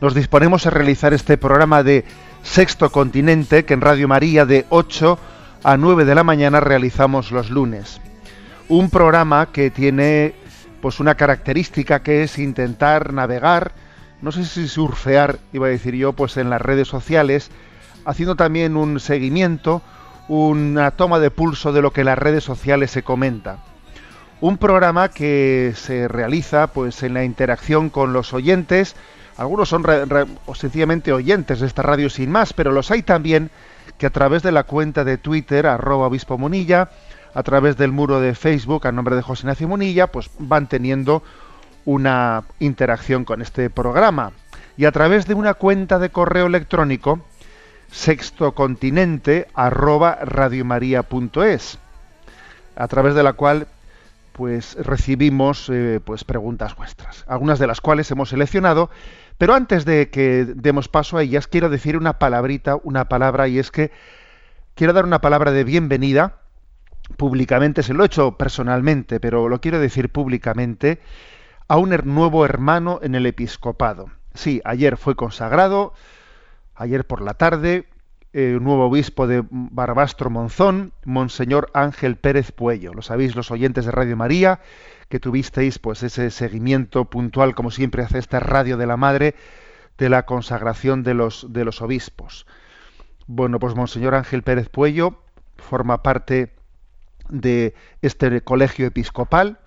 nos disponemos a realizar este programa de Sexto Continente que en Radio María de 8 a 9 de la mañana realizamos los lunes. Un programa que tiene pues una característica que es intentar navegar, no sé si surfear, iba a decir yo, pues en las redes sociales, haciendo también un seguimiento, una toma de pulso de lo que en las redes sociales se comenta. Un programa que se realiza pues en la interacción con los oyentes. Algunos son re- sencillamente oyentes de esta radio sin más, pero los hay también que a través de la cuenta de Twitter, arroba obispo Munilla, a través del muro de Facebook, a nombre de José Ignacio Munilla, pues van teniendo una interacción con este programa. Y a través de una cuenta de correo electrónico, sextocontinente arroba a través de la cual pues recibimos eh, pues preguntas vuestras, algunas de las cuales hemos seleccionado, pero antes de que demos paso a ellas quiero decir una palabrita, una palabra y es que quiero dar una palabra de bienvenida públicamente, se lo he hecho personalmente, pero lo quiero decir públicamente a un nuevo hermano en el episcopado. Sí, ayer fue consagrado, ayer por la tarde, eh, un nuevo obispo de Barbastro Monzón, Monseñor Ángel Pérez Puello. Lo sabéis los oyentes de Radio María, que tuvisteis pues ese seguimiento puntual, como siempre hace esta radio de la Madre, de la consagración de los, de los obispos. Bueno, pues Monseñor Ángel Pérez Puello forma parte de este colegio episcopal.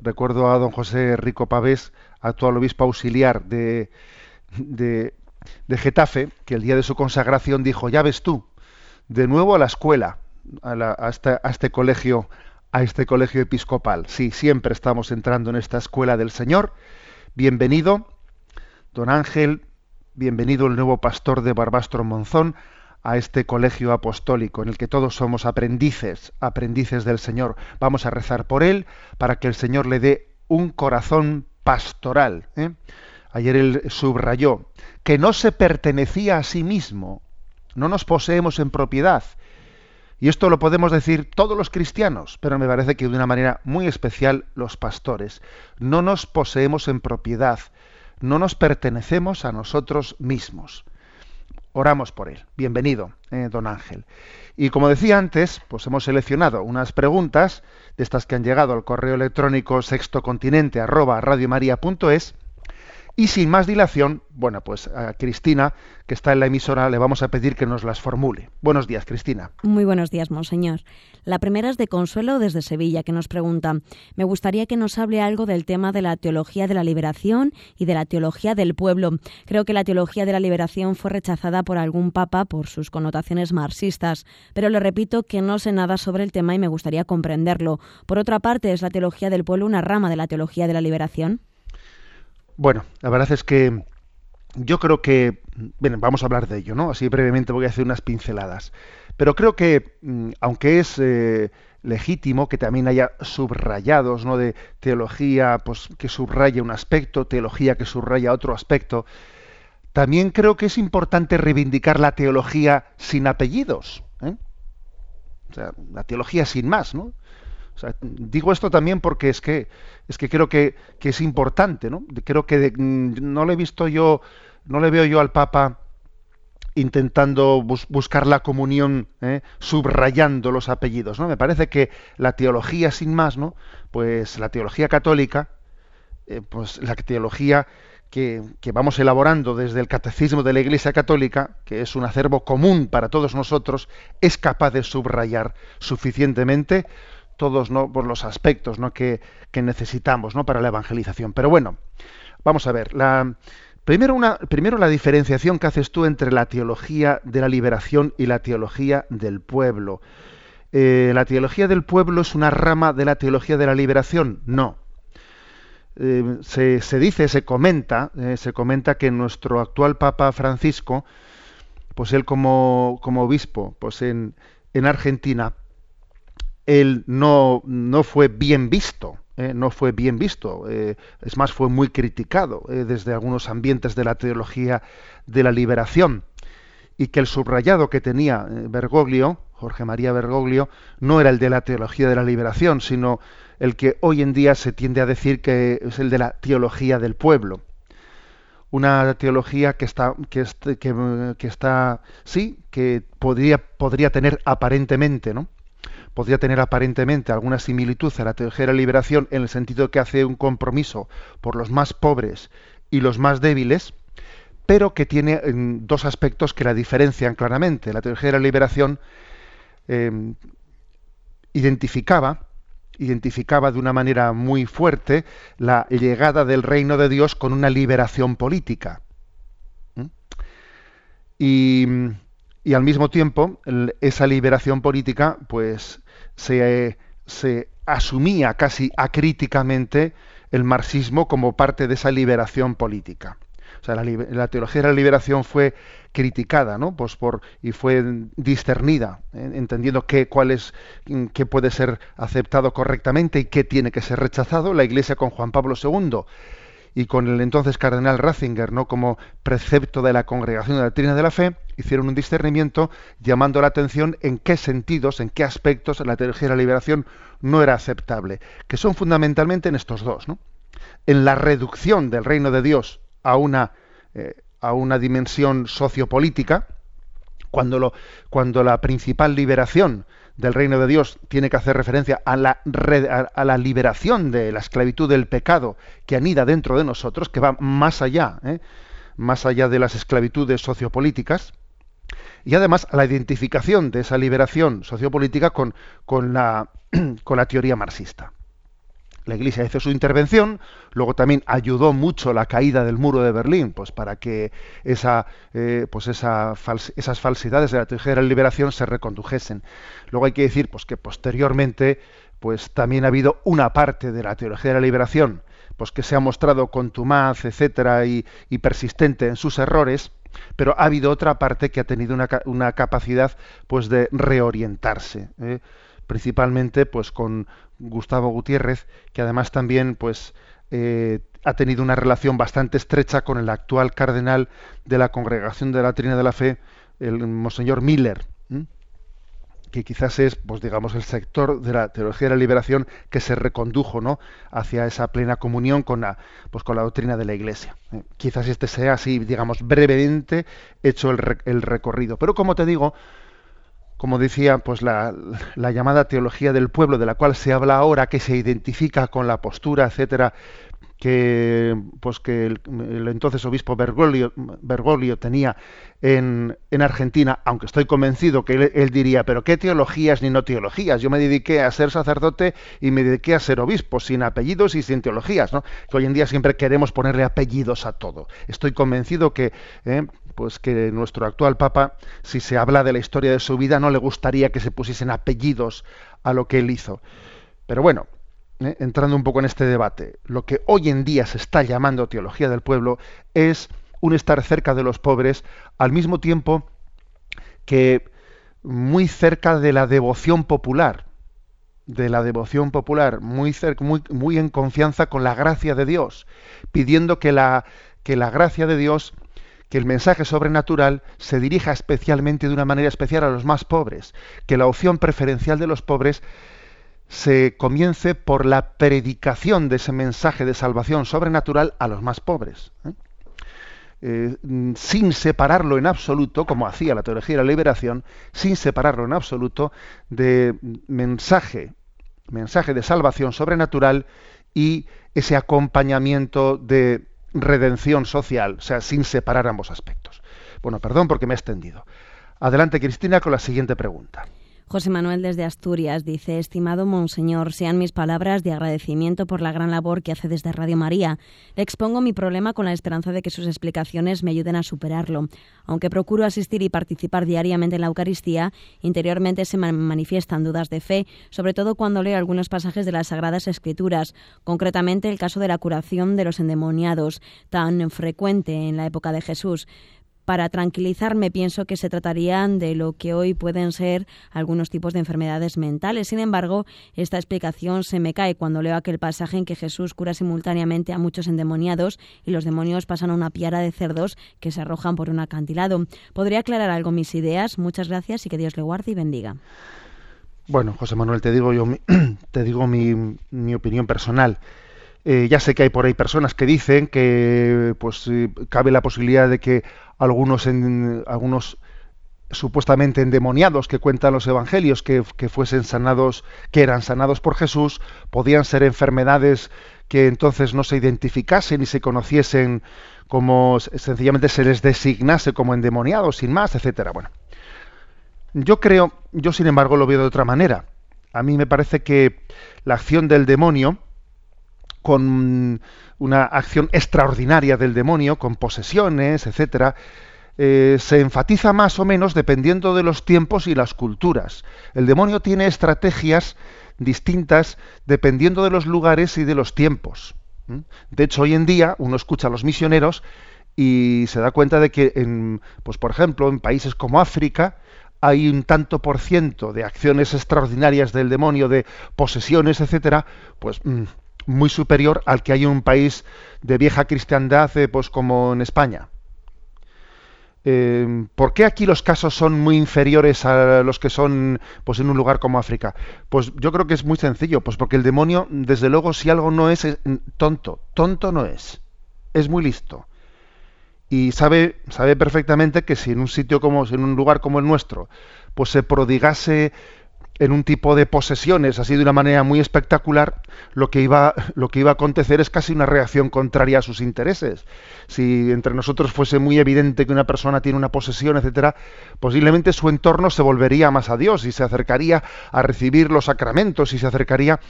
Recuerdo a don José Rico Pavés, actual obispo auxiliar de, de, Getafe, que el día de su consagración dijo, ya ves tú, de nuevo a la escuela, a, la- a este colegio, a este colegio episcopal. Sí, siempre estamos entrando en esta escuela del Señor. Bienvenido, don Ángel, bienvenido el nuevo pastor de Barbastro Monzón a este colegio apostólico en el que todos somos aprendices, aprendices del Señor. Vamos a rezar por él para que el Señor le dé un corazón pastoral. ¿eh? Ayer él subrayó que no se pertenecía a sí mismo, no nos poseemos en propiedad. Y esto lo podemos decir todos los cristianos, pero me parece que de una manera muy especial los pastores. No nos poseemos en propiedad, no nos pertenecemos a nosotros mismos. Oramos por él. Bienvenido, eh, don Ángel. Y como decía antes, pues hemos seleccionado unas preguntas de estas que han llegado al correo electrónico sextocontinente arroba radiomaria.es y sin más dilación, bueno, pues a Cristina, que está en la emisora, le vamos a pedir que nos las formule. Buenos días, Cristina. Muy buenos días, Monseñor. La primera es de Consuelo desde Sevilla, que nos pregunta, me gustaría que nos hable algo del tema de la teología de la liberación y de la teología del pueblo. Creo que la teología de la liberación fue rechazada por algún papa por sus connotaciones marxistas, pero le repito que no sé nada sobre el tema y me gustaría comprenderlo. Por otra parte, ¿es la teología del pueblo una rama de la teología de la liberación? Bueno, la verdad es que yo creo que, bueno, vamos a hablar de ello, ¿no? Así brevemente voy a hacer unas pinceladas. Pero creo que, mm, aunque es eh, legítimo que también haya subrayados, ¿no? De teología, pues que subraya un aspecto, teología que subraya otro aspecto, también creo que es importante reivindicar la teología sin apellidos, ¿eh? O sea, la teología sin más, ¿no? Digo esto también porque es que es que creo que, que es importante, ¿no? Creo que mm, no le he visto yo, no le veo yo al Papa intentando bus- buscar la comunión, ¿eh? subrayando los apellidos, ¿no? Me parece que la teología sin más, ¿no? Pues la teología católica, eh, pues la teología que, vamos elaborando desde el Catecismo de la Iglesia Católica, que es un acervo común para todos nosotros, es capaz de subrayar suficientemente todos por los aspectos que, necesitamos para la evangelización. Pero bueno, vamos a ver. Primero la diferenciación que haces tú entre la teología de la liberación y la teología del pueblo. Eh, ¿La teología del pueblo es una rama de la teología de la liberación? No. Eh, se, dice, se comenta, eh, se comenta que nuestro actual Papa Francisco, pues él como, como obispo, pues en, en Argentina, él no, no fue bien visto, no fue bien visto, es más, fue muy criticado desde algunos ambientes de la teología de la liberación, y que el subrayado que tenía Bergoglio, Jorge María Bergoglio, no era el de la teología de la liberación, sino el que hoy en día se tiende a decir que es el de la teología del pueblo. Una teología que está, que, que, está, sí, que podría, podría tener aparentemente, ¿no? Podría tener aparentemente alguna similitud a la la liberación en el sentido que hace un compromiso por los más pobres y los más débiles, pero que tiene mm, dos aspectos que la diferencian claramente. La la liberación Em, identificaba identificaba de una manera muy fuerte la llegada del reino de Dios con una liberación política. Y, al mismo tiempo, esa liberación política, pues, se, se asumía casi acríticamente el marxismo como parte de esa liberación política. O sea, la, teología de la liberación fue criticada, ¿no? Pues por y fue discernida, ¿eh? entendiendo qué cuál es qué puede ser aceptado correctamente y qué tiene que ser rechazado. La Iglesia con Juan Pablo II y con el entonces cardenal Ratzinger, ¿no? Como precepto de la Congregación de la Doctrina de la Fe, hicieron un discernimiento llamando la atención en qué sentidos, en qué aspectos la teología de la liberación no era aceptable, que son fundamentalmente en estos dos, ¿no? En la reducción del reino de Dios a una, eh, a una dimensión sociopolítica, cuando, lo, cuando la principal liberación del reino de Dios tiene que hacer referencia a la, la liberación de la esclavitud del pecado que anida dentro de nosotros, que va más allá, ¿eh? más allá de las esclavitudes sociopolíticas, y además a la identificación de esa liberación sociopolítica con la teoría marxista la Iglesia hizo su intervención, luego también ayudó mucho la caída del muro de Berlín, pues para que esa, eh, pues esa esas falsidades de la teología de la liberación se recondujesen. Luego hay que decir pues que posteriormente pues también ha habido una parte de la teología de la liberación pues que se ha mostrado contumaz, etcétera, y, persistente en sus errores, pero ha habido otra parte que ha tenido una, capacidad pues de reorientarse. ¿eh? principalmente pues con Gustavo Gutiérrez, que además también pues eh, ha tenido una relación bastante estrecha con el actual cardenal de la Congregación de la Trina de la Fe, el Monseñor Miller, que quizás es, pues digamos, el sector de la teología de la liberación que se recondujo, ¿no? hacia esa plena comunión con la, pues con la doctrina de la Iglesia. ¿eh? Quizás este sea así, digamos, brevemente hecho el, el recorrido. Pero como te digo, como decía, pues la, llamada teología del pueblo, de la cual se habla ahora, que se identifica con la postura, etcétera, que pues que el, entonces obispo Bergoglio, Bergoglio tenía en, en, Argentina, aunque estoy convencido que él, diría, pero qué teologías ni no teologías. Yo me dediqué a ser sacerdote y me dediqué a ser obispo, sin apellidos y sin teologías, ¿no? Que hoy en día siempre queremos ponerle apellidos a todo. Estoy convencido que eh, pues que nuestro actual Papa, si se habla de la historia de su vida, no le gustaría que se pusiesen apellidos a lo que él hizo. Pero bueno, eh, entrando un poco en este debate, lo que hoy en día se está llamando teología del pueblo es un estar cerca de los pobres al mismo tiempo que muy cerca de la devoción popular, de la devoción popular, muy, muy, muy en confianza con la gracia de Dios, pidiendo que la, que la gracia de Dios que el mensaje sobrenatural se dirija especialmente de una manera especial a los más pobres, que la opción preferencial de los pobres se comience por la predicación de ese mensaje de salvación sobrenatural a los más pobres. ¿eh? Eh, sin separarlo en absoluto, como hacía la teología de la liberación, sin separarlo en absoluto de mensaje, mensaje de salvación sobrenatural y ese acompañamiento de redención social, o sea, sin separar ambos aspectos. Bueno, perdón porque me he extendido. Adelante, Cristina, con la siguiente pregunta. José Manuel desde Asturias dice, estimado Monseñor, sean mis palabras de agradecimiento por la gran labor que hace desde Radio María. Le expongo mi problema con la esperanza de que sus explicaciones me ayuden a superarlo. Aunque procuro asistir y participar diariamente en la Eucaristía, interiormente se manifiestan dudas de fe, sobre todo cuando leo algunos pasajes de las Sagradas Escrituras, concretamente el caso de la curación de los endemoniados, tan frecuente en la época de Jesús. Para tranquilizarme pienso que se tratarían de lo que hoy pueden ser algunos tipos de enfermedades mentales. Sin embargo, esta explicación se me cae cuando leo aquel pasaje en que Jesús cura simultáneamente a muchos endemoniados y los demonios pasan a una piara de cerdos que se arrojan por un acantilado. ¿Podría aclarar algo mis ideas? Muchas gracias y que Dios le guarde y bendiga. Bueno, José Manuel, te digo yo, te digo mi, opinión personal. Eh, ya sé que hay por ahí personas que dicen que pues eh, cabe la posibilidad de que algunos en, algunos supuestamente endemoniados que cuentan los evangelios que, fuesen sanados, que eran sanados por Jesús, podían ser enfermedades que entonces no se identificasen y se conociesen como sencillamente se les designase como endemoniados sin más, etcétera. Bueno, yo creo, yo sin embargo lo veo de otra manera. A mí me parece que la acción del demonio con una acción extraordinaria del demonio, con posesiones, etcétera, eh, se enfatiza más o menos dependiendo de los tiempos y las culturas. El demonio tiene estrategias distintas dependiendo de los lugares y de los tiempos. De hecho, hoy en día uno escucha a los misioneros y se da cuenta de que, en, pues por ejemplo, en países como África hay un tanto por ciento de acciones extraordinarias del demonio, de posesiones, etcétera, pues mm, muy superior al que hay en un país de vieja cristiandad eh, pues como en España. Eh, ¿Por qué aquí los casos son muy inferiores a los que son pues, en un lugar como África? Pues yo creo que es muy sencillo, pues porque el demonio, desde luego, si algo no es, es tonto, tonto no es, es muy listo. Y sabe, sabe perfectamente que si en un sitio como, en un lugar como el nuestro, pues se prodigase en un tipo de posesiones así de una manera muy espectacular, lo que iba lo que iba a acontecer es casi una reacción contraria a sus intereses. Si entre nosotros fuese muy evidente que una persona tiene una posesión, etcétera, posiblemente su entorno se volvería más a Dios y se acercaría a recibir los sacramentos y se acercaría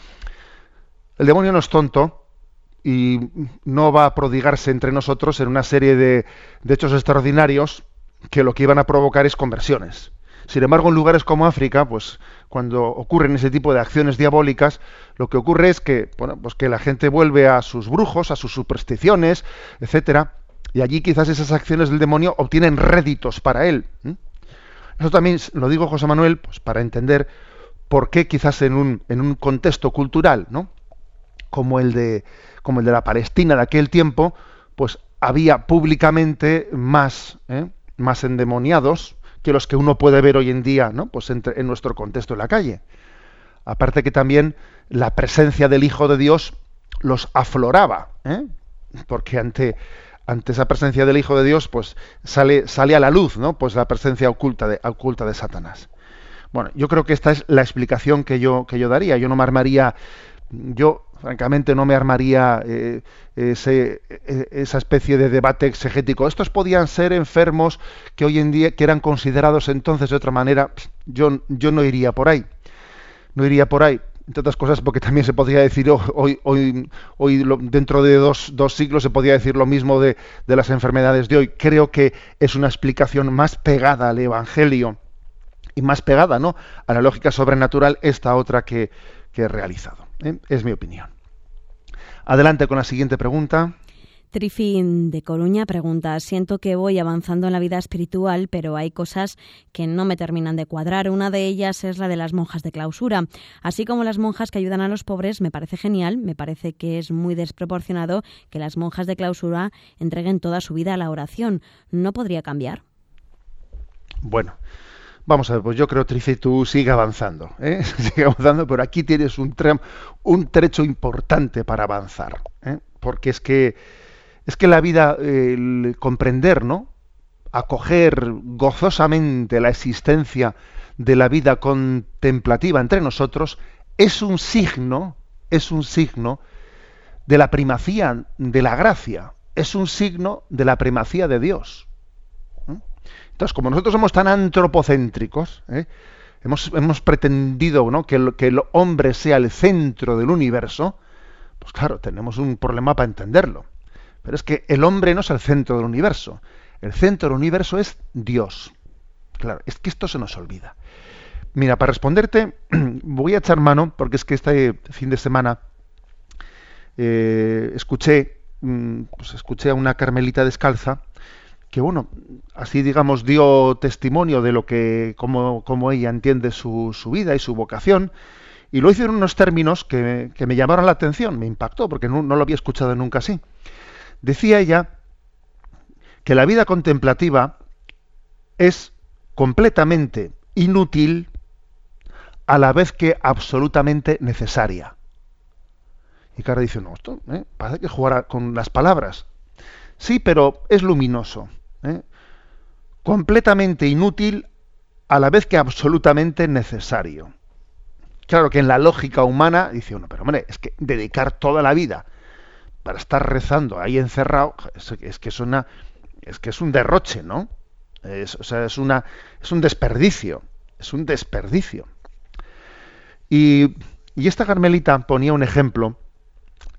el demonio no es tonto y no va a prodigarse entre nosotros en una serie de, de hechos extraordinarios que lo que iban a provocar es conversiones. Sin embargo, en lugares como África, pues cuando ocurren ese tipo de acciones diabólicas, lo que ocurre es que, bueno, pues que la gente vuelve a sus brujos, a sus supersticiones, etcétera, y allí quizás esas acciones del demonio obtienen réditos para él. Eso también lo digo, José Manuel, pues para entender por qué quizás en un, en un contexto cultural, ¿no? como el de como el de la Palestina de aquel tiempo, pues había públicamente más, ¿eh? más endemoniados, que los que uno puede ver hoy en día, ¿no? Pues en, nuestro contexto en la calle. Aparte que también la presencia del Hijo de Dios los afloraba, ¿eh? porque ante, ante esa presencia del Hijo de Dios, pues sale, sale a la luz, ¿no? Pues la presencia oculta de, oculta de Satanás. Bueno, yo creo que esta es la explicación que yo, que yo daría. Yo no me armaría, yo francamente no me armaría eh, e, esa especie de debate exegético. Estos podían ser enfermos que hoy en día que eran considerados entonces de otra manera. Yo, yo no iría por ahí. No iría por ahí. Entre otras cosas, porque también se podría decir hoy, hoy, hoy dentro de dos, dos, siglos se podría decir lo mismo de, de las enfermedades de hoy. Creo que es una explicación más pegada al Evangelio y más pegada ¿no? a la lógica sobrenatural esta otra que, que he realizado. ¿eh? Es mi opinión. Adelante con la siguiente pregunta. Trifin de Coruña pregunta, siento que voy avanzando en la vida espiritual, pero hay cosas que no me terminan de cuadrar. Una de ellas es la de las monjas de clausura. Así como las monjas que ayudan a los pobres, me parece genial, me parece que es muy desproporcionado que las monjas de clausura entreguen toda su vida a la oración. ¿No podría cambiar? Bueno, Vamos a ver, pues yo creo, Trice, tú sigue avanzando, ¿eh? sigue avanzando, pero aquí tienes un, un trecho importante para avanzar, ¿eh? porque es que es que la vida, el comprender, ¿no? Acoger gozosamente la existencia de la vida contemplativa entre nosotros es un signo, es un signo de la primacía de la gracia, es un signo de la primacía de Dios. Entonces, como nosotros somos tan antropocéntricos, ¿eh? hemos, pretendido ¿no? que, el, que el hombre sea el centro del universo, pues claro, tenemos un problema para entenderlo. Pero es que el hombre no es el centro del universo. El centro del universo es Dios. Claro, es que esto se nos olvida. Mira, para responderte, voy a echar mano, porque es que este fin de semana eh, escuché, mm, pues escuché a una carmelita descalza que bueno, así digamos dio testimonio de lo que, cómo, ella entiende su, su, vida y su vocación, y lo hizo en unos términos que, que me llamaron la atención, me impactó, porque no, no, lo había escuchado nunca así. Decía ella que la vida contemplativa es completamente inútil a la vez que absolutamente necesaria. Y Cara dice, no, esto ¿eh? parece que jugar con las palabras. Sí, pero es luminoso. ¿Eh? Completamente inútil a la vez que absolutamente necesario. Claro que en la lógica humana dice uno, pero hombre, es que dedicar toda la vida para estar rezando ahí encerrado, es, que es una, es que es un derroche, ¿no? Es, o sea, es una, es un desperdicio, es un desperdicio. Y, esta Carmelita ponía un ejemplo,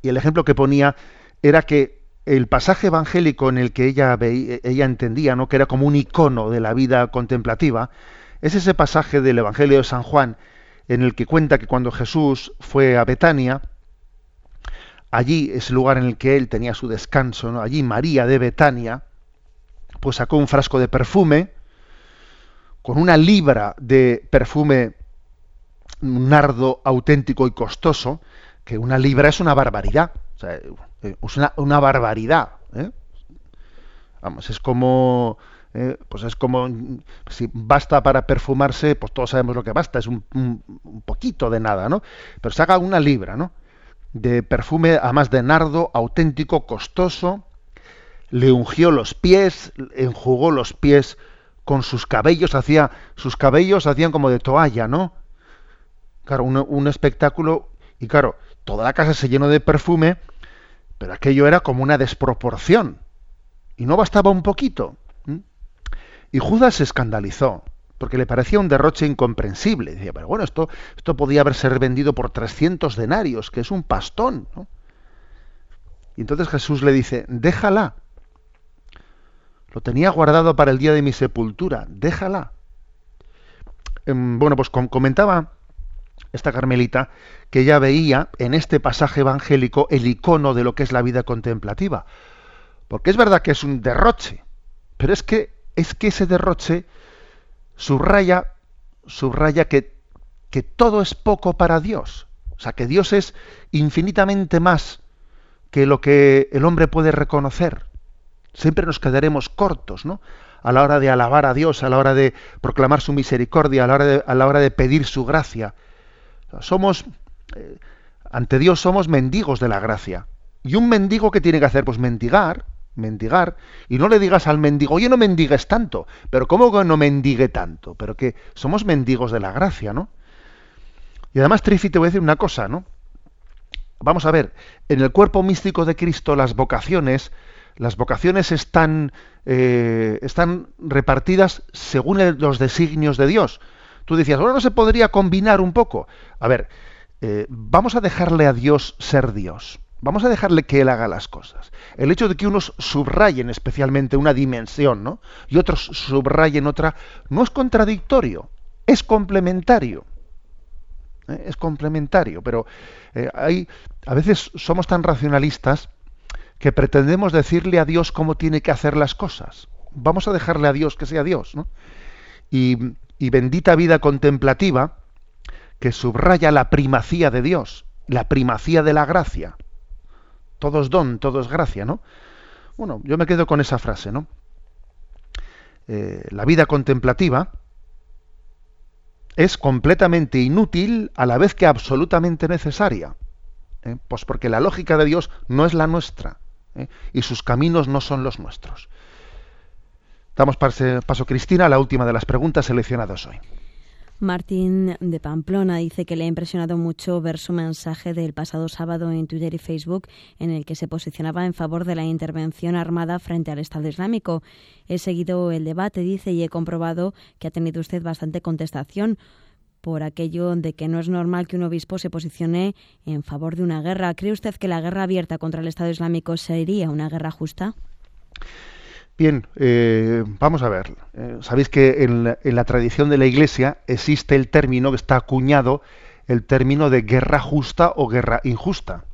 y el ejemplo que ponía era que el pasaje evangélico en el que ella, veía, ella entendía ¿no? que era como un icono de la vida contemplativa, es ese pasaje del Evangelio de San Juan en el que cuenta que cuando Jesús fue a Betania, allí es el lugar en el que él tenía su descanso, ¿no? allí María de Betania, pues sacó un frasco de perfume, con una libra de perfume nardo auténtico y costoso, que una libra es una barbaridad. Eh, es una, barbaridad. ¿eh? Vamos, es como. Eh, pues es como si basta para perfumarse, pues todos sabemos lo que basta, es un, poquito de nada, ¿no? Pero se haga una libra, ¿no? De perfume, además de nardo, auténtico, costoso, le ungió los pies, enjugó los pies con sus cabellos, hacía, sus cabellos hacían como de toalla, ¿no? Claro, un, espectáculo, y claro, toda la casa se llenó de perfume, pero aquello era como una desproporción. Y no bastaba un poquito. Y Judas se escandalizó, porque le parecía un derroche incomprensible. Decía, pero bueno, esto, esto podía haber ser vendido por 300 denarios, que es un pastón. Y entonces Jesús le dice, déjala. Lo tenía guardado para el día de mi sepultura, déjala. Em, bueno, pues comentaba esta carmelita, que ella veía en este pasaje evangélico el icono de lo que es la vida contemplativa. Porque es verdad que es un derroche, pero es que, es que ese derroche subraya, subraya que, que todo es poco para Dios. O sea, que Dios es infinitamente más que lo que el hombre puede reconocer. Siempre nos quedaremos cortos, ¿no? A la hora de alabar a Dios, a la hora de proclamar su misericordia, a la hora de, a la hora de pedir su gracia. Somos, eh, ante Dios somos mendigos de la gracia. ¿Y un mendigo qué tiene que hacer? Pues mendigar, mendigar. Y no le digas al mendigo, oye, no mendigues tanto. Pero ¿cómo que no mendigue tanto? Pero que somos mendigos de la gracia, ¿no? Y además, Trifi, te voy a decir una cosa, ¿no? Vamos a ver, en el cuerpo místico de Cristo las vocaciones, las vocaciones están, eh, están repartidas según los designios de Dios. Tú decías, bueno, no se podría combinar un poco. A ver, eh, vamos a dejarle a Dios ser Dios. Vamos a dejarle que Él haga las cosas. El hecho de que unos subrayen especialmente una dimensión, ¿no? Y otros subrayen otra, no es contradictorio, es complementario. ¿eh? Es complementario, pero eh, hay, a veces somos tan racionalistas que pretendemos decirle a Dios cómo tiene que hacer las cosas. Vamos a dejarle a Dios que sea Dios, ¿no? Y y bendita vida contemplativa que subraya la primacía de Dios, la primacía de la gracia. Todo es don, todo es gracia, ¿no? Bueno, yo me quedo con esa frase, ¿no? Eh, la vida contemplativa es completamente inútil a la vez que absolutamente necesaria. ¿eh? Pues porque la lógica de Dios no es la nuestra ¿eh? y sus caminos no son los nuestros. Damos paso, Cristina, a la última de las preguntas seleccionadas hoy. Martín de Pamplona dice que le ha impresionado mucho ver su mensaje del pasado sábado en Twitter y Facebook en el que se posicionaba en favor de la intervención armada frente al Estado Islámico. He seguido el debate, dice, y he comprobado que ha tenido usted bastante contestación por aquello de que no es normal que un obispo se posicione en favor de una guerra. ¿Cree usted que la guerra abierta contra el Estado Islámico sería una guerra justa? Bien, eh, vamos a ver. Eh, Sabéis que en la, tradición de la Iglesia existe el término que está acuñado, el término de guerra justa o guerra injusta.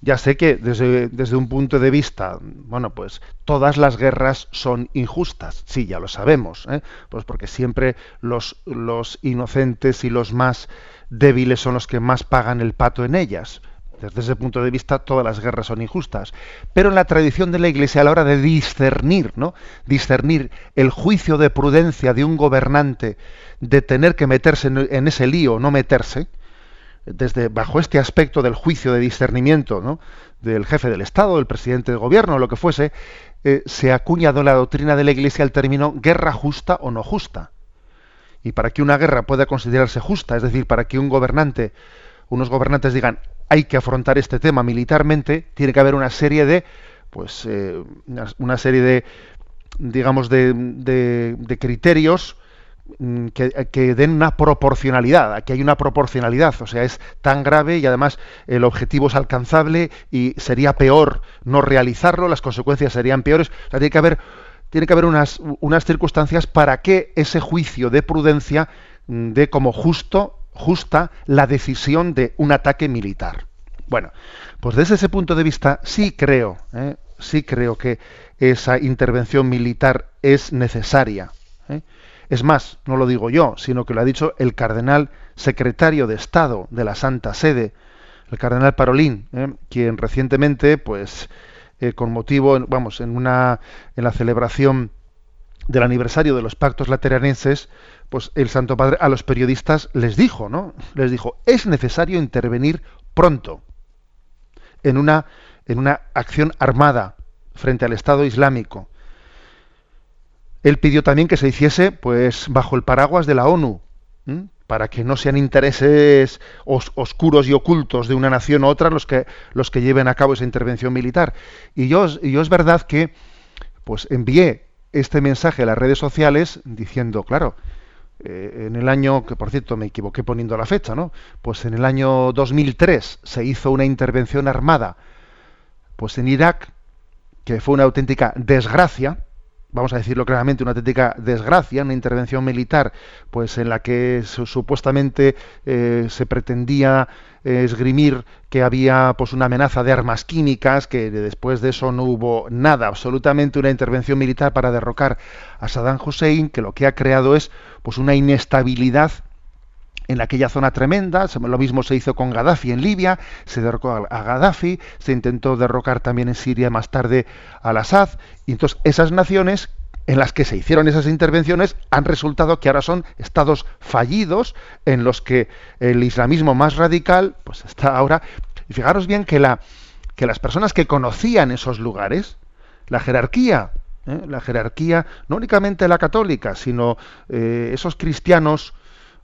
Ya sé que desde, desde, un punto de vista, bueno, pues todas las guerras son injustas, sí, ya lo sabemos, ¿eh? pues porque siempre los, los inocentes y los más débiles son los que más pagan el pato en ellas. Desde ese punto de vista, todas las guerras son injustas. Pero en la tradición de la Iglesia, a la hora de discernir, ¿no? Discernir el juicio de prudencia de un gobernante de tener que meterse en, ese lío no meterse, desde bajo este aspecto del juicio de discernimiento ¿no? del jefe del Estado, del presidente del gobierno, lo que fuese, eh, se acuñado la doctrina de la Iglesia el término guerra justa o no justa. Y para que una guerra pueda considerarse justa, es decir, para que un gobernante, unos gobernantes digan hay que afrontar este tema militarmente, tiene que haber una serie de, pues, eh, una, serie de, digamos, de, de, criterios mm, que, den una proporcionalidad. Aquí hay una proporcionalidad, o sea, es tan grave y además el objetivo es alcanzable y sería peor no realizarlo, las consecuencias serían peores. O sea, tiene que haber, tiene que haber unas, unas circunstancias para que ese juicio de prudencia mm, dé como justo justa la decisión de un ataque militar. Bueno, pues desde ese punto de vista sí creo, ¿eh? sí creo que esa intervención militar es necesaria. ¿eh? Es más, no lo digo yo, sino que lo ha dicho el cardenal secretario de Estado de la Santa Sede, el cardenal Parolín, ¿eh? quien recientemente, pues, con motivo, vamos, en una, en la celebración del aniversario de los pactos lateranenses, pues el Santo Padre a los periodistas les dijo, ¿no? Les dijo, es necesario intervenir pronto en una, en una acción armada frente al Estado Islámico. Él pidió también que se hiciese pues bajo el paraguas de la ONU, para que no sean intereses oscuros y ocultos de una nación u otra los que, los que lleven a cabo esa intervención militar. Y yo, yo es verdad que pues envié este mensaje a las redes sociales diciendo, claro, eh, en el año, que por cierto me equivoqué poniendo la fecha, ¿no? Pues en el año 2003 se hizo una intervención armada, pues en Irak, que fue una auténtica desgracia, vamos a decirlo claramente, una auténtica desgracia, una intervención militar, pues en la que supuestamente eh, se pretendía esgrimir que había pues una amenaza de armas químicas, que después de eso no hubo nada, absolutamente una intervención militar para derrocar a Saddam Hussein, que lo que ha creado es pues una inestabilidad en aquella zona tremenda, lo mismo se hizo con Gaddafi en Libia, se derrocó a Gaddafi, se intentó derrocar también en Siria más tarde al Assad, y entonces esas naciones en las que se hicieron esas intervenciones han resultado que ahora son estados fallidos en los que el islamismo más radical pues está ahora y fijaros bien que la que las personas que conocían esos lugares la jerarquía ¿eh? la jerarquía no únicamente la católica sino eh, esos cristianos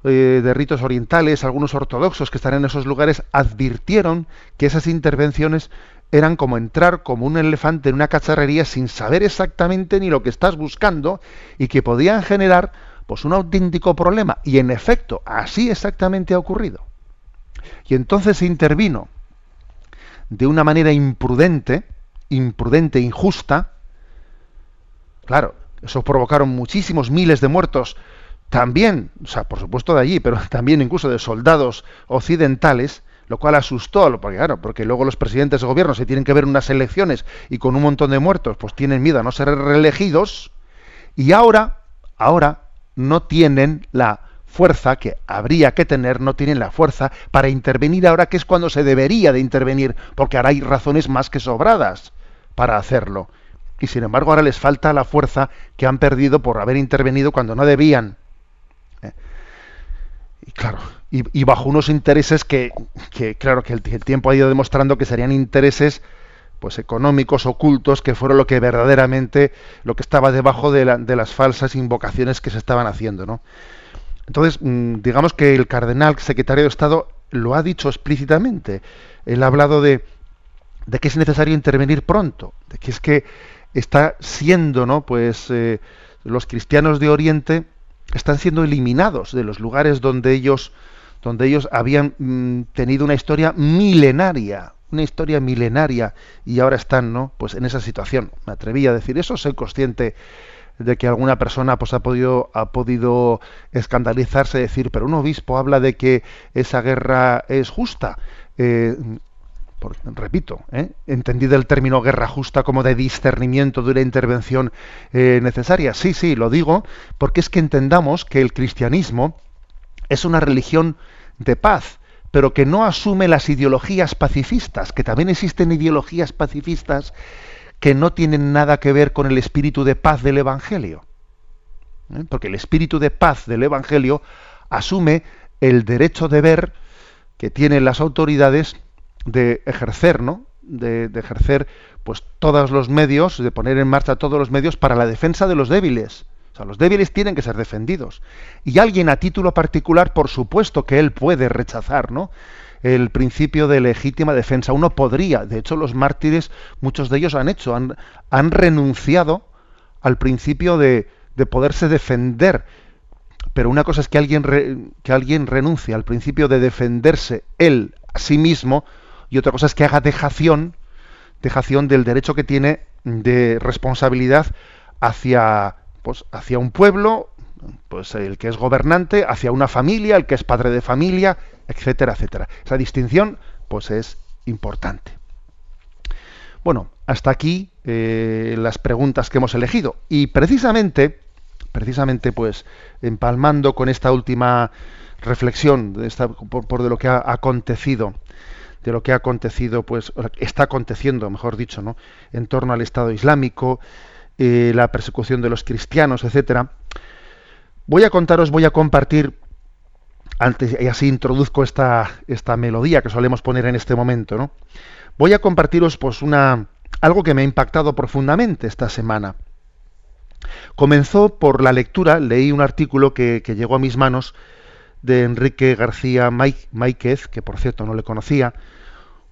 eh, de ritos orientales, algunos ortodoxos que están en esos lugares, advirtieron que esas intervenciones eran como entrar como un elefante en una cacharrería sin saber exactamente ni lo que estás buscando y que podían generar pues un auténtico problema. Y en efecto, así exactamente ha ocurrido. Y entonces se intervino de una manera imprudente, imprudente, injusta. Claro, eso provocaron muchísimos miles de muertos también, o sea, por supuesto de allí, pero también incluso de soldados occidentales, lo cual asustó, porque claro, porque luego los presidentes de gobierno se tienen que ver unas elecciones y con un montón de muertos, pues tienen miedo a no ser reelegidos, y ahora, ahora no tienen la fuerza que habría que tener, no tienen la fuerza para intervenir ahora, que es cuando se debería de intervenir, porque ahora hay razones más que sobradas para hacerlo. Y sin embargo ahora les falta la fuerza que han perdido por haber intervenido cuando no debían. Y claro, y, bajo unos intereses que, claro, que el, tiempo ha ido demostrando que serían intereses pues económicos ocultos que fueron lo que verdaderamente lo que estaba debajo de, las falsas invocaciones que se estaban haciendo, ¿no? Entonces, mm, digamos que el cardenal secretario de Estado lo ha dicho explícitamente. Él ha hablado de, de que es necesario intervenir pronto, de que es que está siendo, ¿no? Pues eh, los cristianos de Oriente están siendo eliminados de los lugares donde ellos, donde ellos habían mm, tenido una historia milenaria, una historia milenaria, y ahora están, ¿no? Pues en esa situación. Me atreví a decir eso, soy consciente de que alguna persona pues ha podido ha podido escandalizarse decir pero un obispo habla de que esa guerra es justa eh, repito, ¿eh? el término guerra justa como de discernimiento de una intervención eh, necesaria. Sí, sí, lo digo porque es que entendamos que el cristianismo es una religión de paz, pero que no asume las ideologías pacifistas, que también existen ideologías pacifistas que no tienen nada que ver con el espíritu de paz del Evangelio. ¿eh? Porque el espíritu de paz del Evangelio asume el derecho de ver que tienen las autoridades de ejercer, ¿no? De, ejercer pues todos los medios, de poner en marcha todos los medios para la defensa de los débiles. O sea, los débiles tienen que ser defendidos. Y alguien a título particular, por supuesto que él puede rechazar, ¿no? el principio de legítima defensa. Uno podría, de hecho los mártires, muchos de ellos han hecho, han, renunciado al principio de, de, poderse defender. Pero una cosa es que alguien, que alguien renuncie al principio de defenderse él a sí mismo, y otra cosa es que haga dejación, dejación del derecho que tiene de responsabilidad hacia, pues, hacia un pueblo, pues el que es gobernante, hacia una familia, el que es padre de familia, etcétera, etcétera. Esa distinción, pues es importante. Bueno, hasta aquí eh, las preguntas que hemos elegido. Y precisamente, precisamente, pues, empalmando con esta última reflexión esta, por, de lo que ha acontecido de lo que ha acontecido, pues está aconteciendo, mejor dicho, ¿no? en torno al Estado Islámico, la persecución de los cristianos, etcétera. Voy a contaros, voy a compartir, antes, y así introduzco esta, esta melodía que solemos poner en este momento, ¿no? Voy a compartiros pues una algo que me ha impactado profundamente esta semana. Comenzó por la lectura, leí un artículo que, que llegó a mis manos de Enrique García Máiquez, que por cierto no le conocía,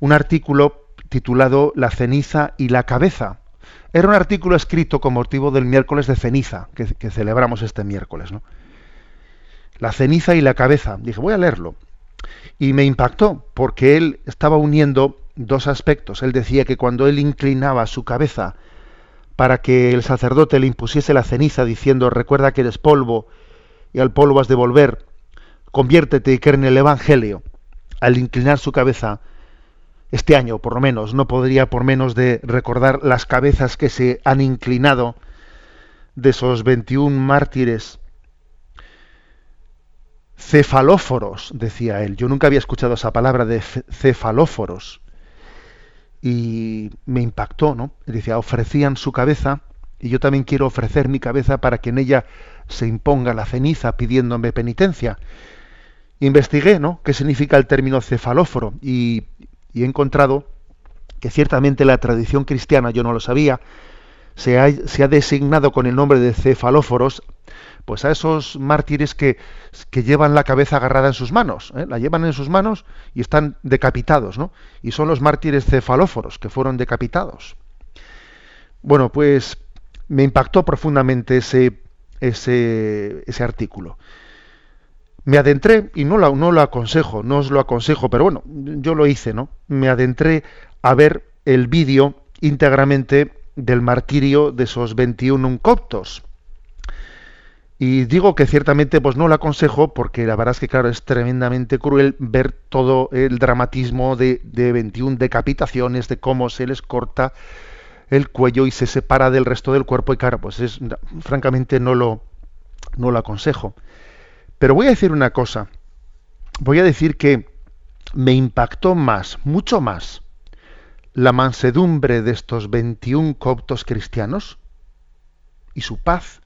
un artículo titulado La ceniza y la cabeza. Era un artículo escrito con motivo del miércoles de ceniza, que, celebramos este miércoles. ¿no? La ceniza y la cabeza. Dije, voy a leerlo. Y me impactó, porque él estaba uniendo dos aspectos. Él decía que cuando él inclinaba su cabeza para que el sacerdote le impusiese la ceniza, diciendo, recuerda que eres polvo y al polvo has de volver, conviértete y cree en el Evangelio, al inclinar su cabeza, este año por lo menos, no podría por menos de recordar las cabezas que se han inclinado de esos 21 mártires cefalóforos, decía él. Yo nunca había escuchado esa palabra de cefalóforos. Y me impactó, ¿no? Decía, ofrecían su cabeza y yo también quiero ofrecer mi cabeza para que en ella se imponga la ceniza pidiéndome penitencia investigué ¿no? qué significa el término cefalóforo y, he encontrado que ciertamente la tradición cristiana, yo no lo sabía, se ha, se ha, designado con el nombre de cefalóforos pues a esos mártires que, que llevan la cabeza agarrada en sus manos, ¿eh? la llevan en sus manos y están decapitados, ¿no? Y son los mártires cefalóforos que fueron decapitados. Bueno, pues me impactó profundamente ese, ese, ese artículo me adentré, y no lo, aconsejo, no os lo aconsejo, pero bueno, yo lo hice, ¿no? Me adentré a ver el vídeo íntegramente del martirio de esos 21 coptos. Y digo que ciertamente pues no lo aconsejo porque la verdad es que claro es tremendamente cruel ver todo el dramatismo de, de 21 decapitaciones, de cómo se les corta el cuello y se separa del resto del cuerpo y claro, pues es francamente no lo, no lo aconsejo. Pero voy a decir una cosa. Voy a decir que me impactó más, mucho más, la mansedumbre de estos 21 coptos cristianos y su paz,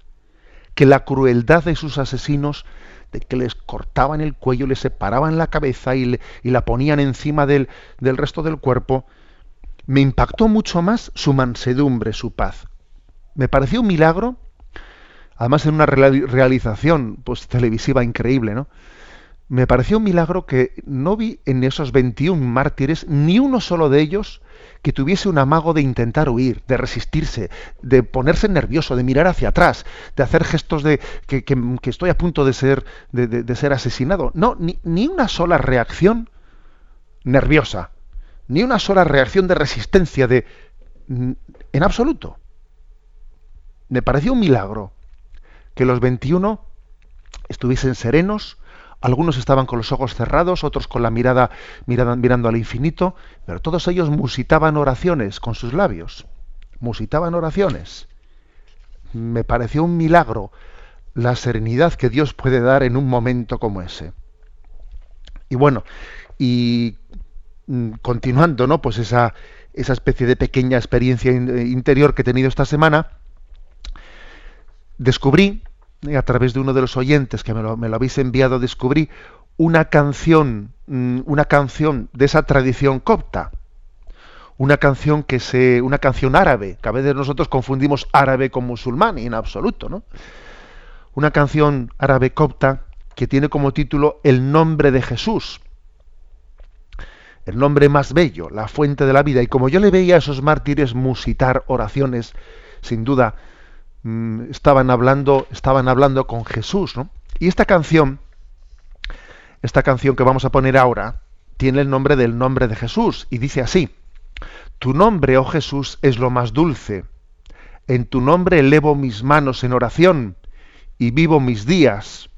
que la crueldad de sus asesinos, de que les cortaban el cuello, les separaban la cabeza y, la ponían encima del, del resto del cuerpo, me impactó mucho más su mansedumbre, su paz. Me pareció un milagro además en una realización pues televisiva increíble, ¿no? Me pareció un milagro que no vi en esos 21 mártires ni uno solo de ellos que tuviese un amago de intentar huir, de resistirse, de ponerse nervioso, de mirar hacia atrás, de hacer gestos de que, estoy a punto de ser, de, ser asesinado. No, ni, ni una sola reacción nerviosa, ni una sola reacción de resistencia, de en absoluto. Me pareció un milagro que los 21 estuviesen serenos, algunos estaban con los ojos cerrados, otros con la mirada, mirando al infinito, pero todos ellos musitaban oraciones con sus labios. Musitaban oraciones. Me pareció un milagro la serenidad que Dios puede dar en un momento como ese. Y bueno, y mm, continuando, ¿no? Pues esa, esa especie de pequeña experiencia interior que he tenido esta semana, descubrí a través de uno de los oyentes que me lo, habéis enviado, descubrí una canción, mm, una canción de esa tradición copta, una canción que se, una canción árabe, que a veces nosotros confundimos árabe con musulmán y en absoluto, ¿no? Una canción árabe copta que tiene como título El nombre de Jesús, el nombre más bello, la fuente de la vida. Y como yo le veía a esos mártires musitar oraciones, sin duda estaban hablando, estaban hablando con Jesús, ¿no? Y esta canción, esta canción que vamos a poner ahora, tiene el nombre del nombre de Jesús y dice así: Tu nombre, oh Jesús, es lo más dulce. En tu nombre elevo mis manos en oración y vivo mis días.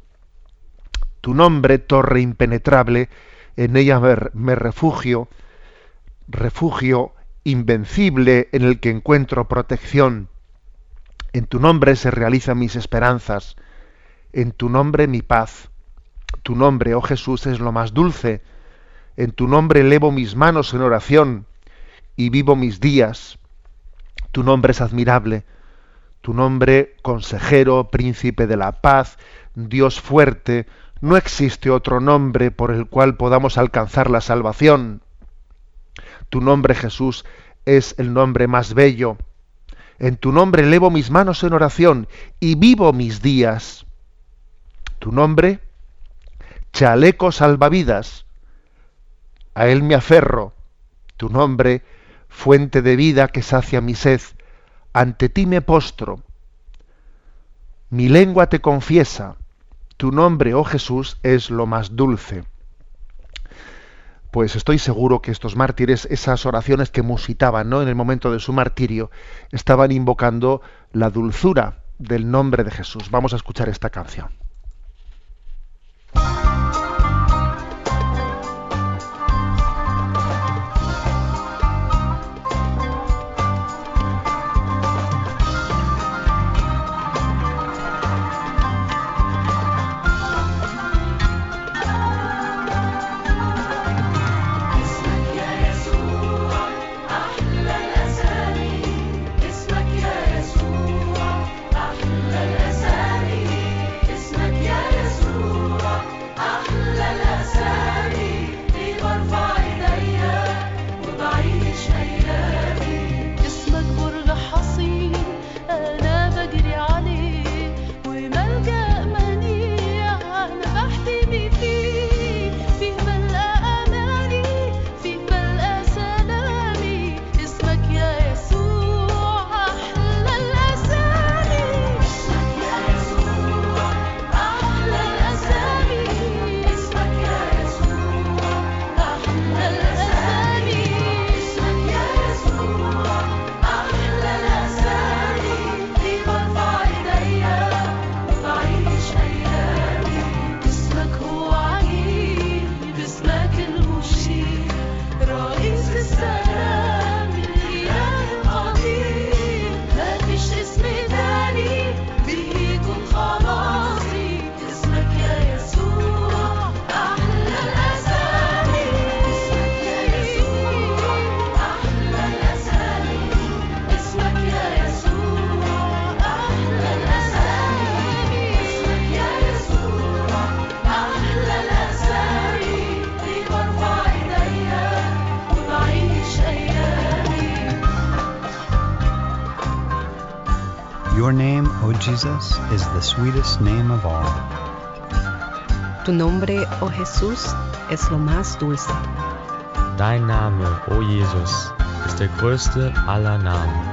Tu nombre, torre impenetrable, en ella me refugio, refugio invencible en el que encuentro protección. En tu nombre se realizan mis esperanzas, en tu nombre mi paz. Tu nombre, oh Jesús, es lo más dulce. En tu nombre elevo mis manos en oración y vivo mis días. Tu nombre es admirable. Tu nombre, consejero, príncipe de la paz, Dios fuerte, no existe otro nombre por el cual podamos alcanzar la salvación. Tu nombre, Jesús, es el nombre más bello. En tu nombre elevo mis manos en oración y vivo mis días. Tu nombre, chaleco salvavidas. A él me aferro. Tu nombre, fuente de vida que sacia mi sed. Ante ti me postro. Mi lengua te confiesa. Tu nombre, oh Jesús, es lo más dulce pues estoy seguro que estos mártires, esas oraciones que musitaban ¿no? en el momento de su martirio, estaban invocando la dulzura del nombre de Jesús. Vamos a escuchar esta canción. Sweetest name of all. Tu nombre, oh Jesús, es lo más dulce. Dein Name, o Jesus, ist der größte aller Namen.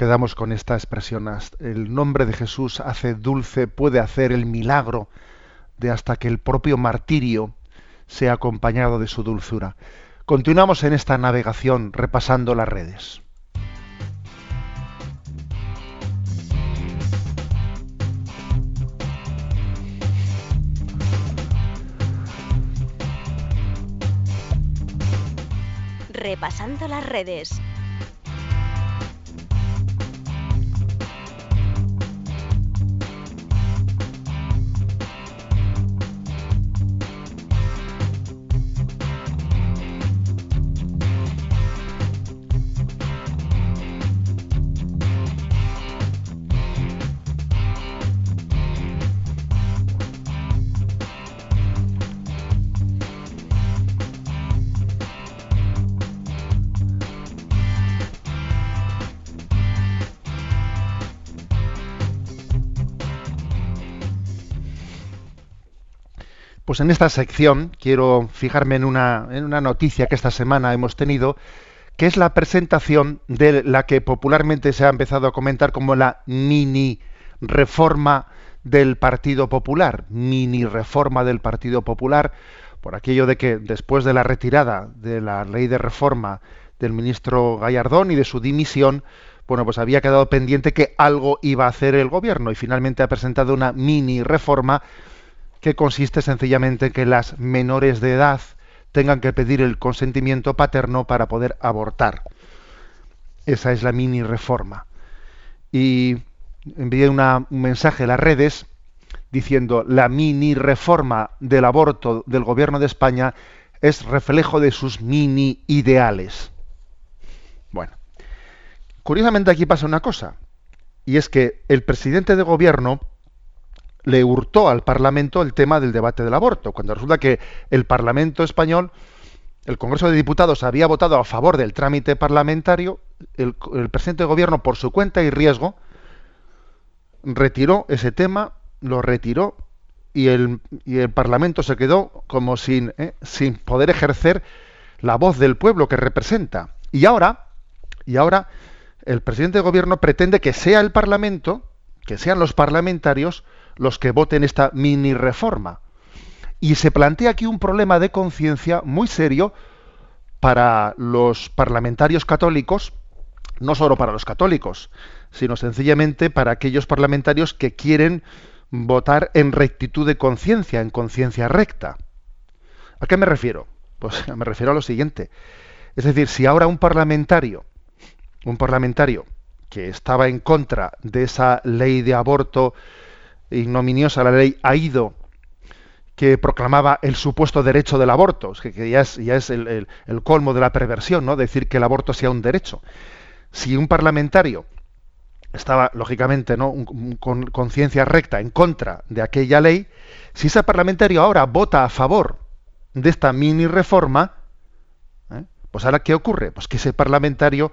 Quedamos con esta expresión. "Hasta- El nombre de Jesús hace dulce, puede hacer el milagro de hasta que el propio martirio sea acompañado de su dulzura. Continuamos en esta navegación repasando las redes. Repasando las redes. Pues en esta sección quiero fijarme en una, en una noticia que esta semana hemos tenido, que es la presentación de la que popularmente se ha empezado a comentar como la mini reforma del Partido Popular, mini reforma del Partido Popular, por aquello de que después de la retirada de la ley de reforma del ministro Gallardón y de su dimisión, bueno, pues había quedado pendiente que algo iba a hacer el gobierno y finalmente ha presentado una mini reforma que consiste sencillamente en que las menores de edad tengan que pedir el consentimiento paterno para poder abortar. Esa es la mini reforma. Y envié una- un mensaje a las redes diciendo la mini reforma del aborto del gobierno de España es reflejo de sus mini ideales. Bueno, curiosamente aquí pasa una cosa, y es que el presidente de gobierno le hurtó al Parlamento el tema del debate del aborto, cuando resulta que el Parlamento español, el Congreso de Diputados había votado a favor del trámite parlamentario, el, presidente de gobierno por su cuenta y riesgo retiró ese tema, lo retiró y el, y el Parlamento se quedó como sin, eh, sin poder ejercer la voz del pueblo que representa. Y ahora, y ahora el presidente de gobierno pretende que sea el Parlamento, que sean los parlamentarios los que voten esta mini reforma. Y se plantea aquí un problema de conciencia muy serio para los parlamentarios católicos, no solo para los católicos, sino sencillamente para aquellos parlamentarios que quieren votar en rectitud de conciencia, en conciencia recta. ¿A qué me refiero? Pues me refiero a lo siguiente. Es decir, si ahora un parlamentario, un parlamentario que estaba en contra de esa ley de aborto ignominiosa, la ley AIDO, que proclamaba el supuesto derecho del aborto, que, que ya es, el, colmo de la perversión, ¿no? Decir que el aborto sea un derecho. Si un parlamentario estaba, lógicamente, ¿no? Con conciencia recta en contra de aquella ley, si ese parlamentario ahora vota a favor de esta mini reforma, ¿eh? pues ahora ¿qué ocurre? Pues que ese parlamentario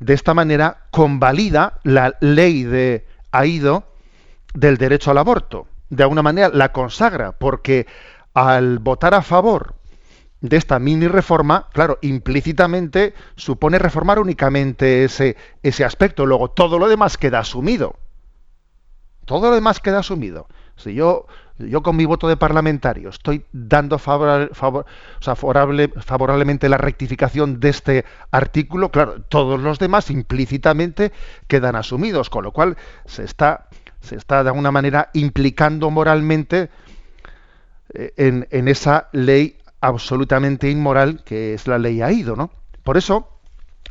de esta manera convalida la ley de Aido del derecho al aborto. De alguna manera la consagra, porque al votar a favor de esta mini reforma, claro, implícitamente supone reformar únicamente ese, ese aspecto. Luego todo lo demás queda asumido. Todo lo demás queda asumido. Si yo, yo con mi voto de parlamentario estoy dando favor, favor- favorable- favorablemente la rectificación de este artículo, claro, todos los demás implícitamente quedan asumidos, con lo cual se está, se está de alguna manera implicando moralmente eh, en, esa ley absolutamente inmoral que es la ley AIDO, ¿no? Por eso,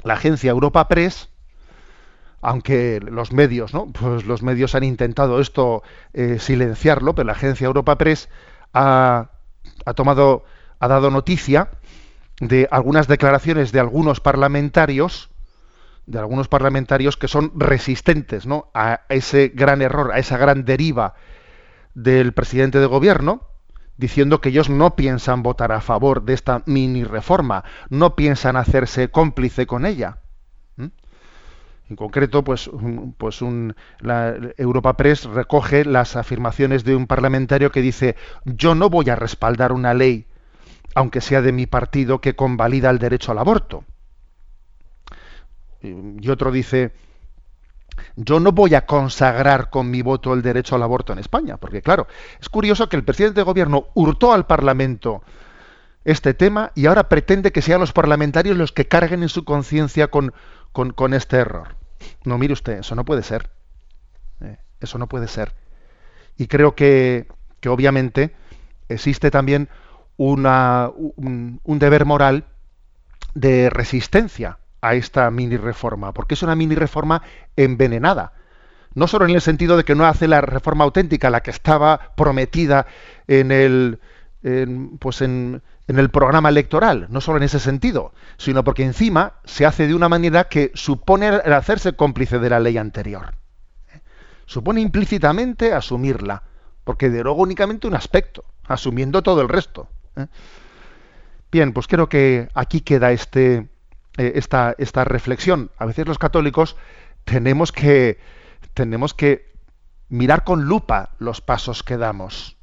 la agencia Europa Press, aunque los medios, ¿no? Pues los medios han intentado esto eh, silenciarlo, pero la agencia Europa Press ha tomado, ha dado noticia de algunas declaraciones de algunos parlamentarios, de algunos parlamentarios que son resistentes, ¿no? A ese gran error, a esa gran deriva del presidente de gobierno, diciendo que ellos no piensan votar a favor de esta mini reforma, no piensan hacerse cómplice con ella. ¿Mm? En concreto, pues, pues un, la Europa Press recoge las afirmaciones de un parlamentario que dice yo no voy a respaldar una ley, aunque sea de mi partido, que convalida el derecho al aborto. Y otro dice yo no voy a consagrar con mi voto el derecho al aborto en España, porque claro, es curioso que el presidente de gobierno hurtó al Parlamento este tema y ahora pretende que sean los parlamentarios los que carguen en su conciencia con, con- este error. No, mire usted, eso no puede ser. Eh, eso no puede ser. Y creo que, que obviamente existe también una, un, un deber moral de resistencia a esta mini reforma, porque es una mini reforma envenenada. No solo en el sentido de que no hace la reforma auténtica, la que estaba prometida en el, pues en, en el programa electoral, no solo en ese sentido, sino porque encima se hace de una manera que supone el hacerse cómplice de la ley anterior. Supone implícitamente asumirla, porque deroga únicamente un aspecto, asumiendo todo el resto. ¿eh? Bien, pues creo que aquí queda este, eh, esta, esta reflexión. A veces los católicos tenemos que, tenemos que mirar con lupa los pasos que damos.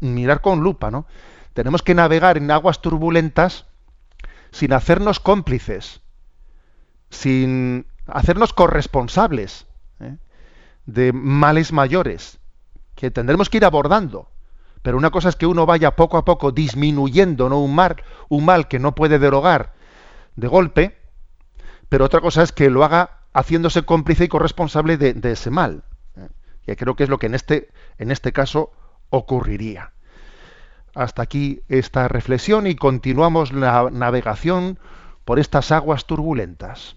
Mirar con lupa, ¿no? Tenemos que navegar en aguas turbulentas sin hacernos cómplices, sin hacernos corresponsables ¿eh? de males mayores, que tendremos que ir abordando. Pero una cosa es que uno vaya poco a poco disminuyendo ¿no? un, mal, un mal que no puede derogar de golpe, pero otra cosa es que lo haga haciéndose cómplice y corresponsable de, ese mal. ¿eh? Creo que es lo que en este, en este caso ocurriría. Hasta aquí esta reflexión y continuamos la navegación por estas aguas turbulentas.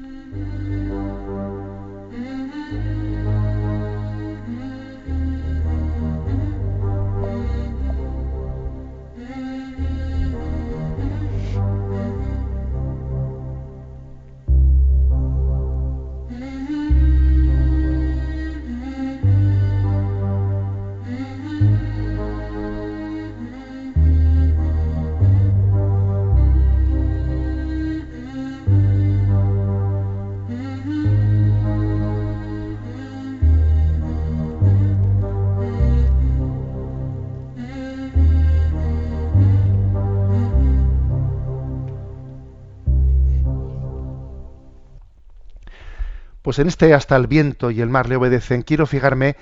Pues en este hasta el viento y el mar le obedecen, quiero fijarme,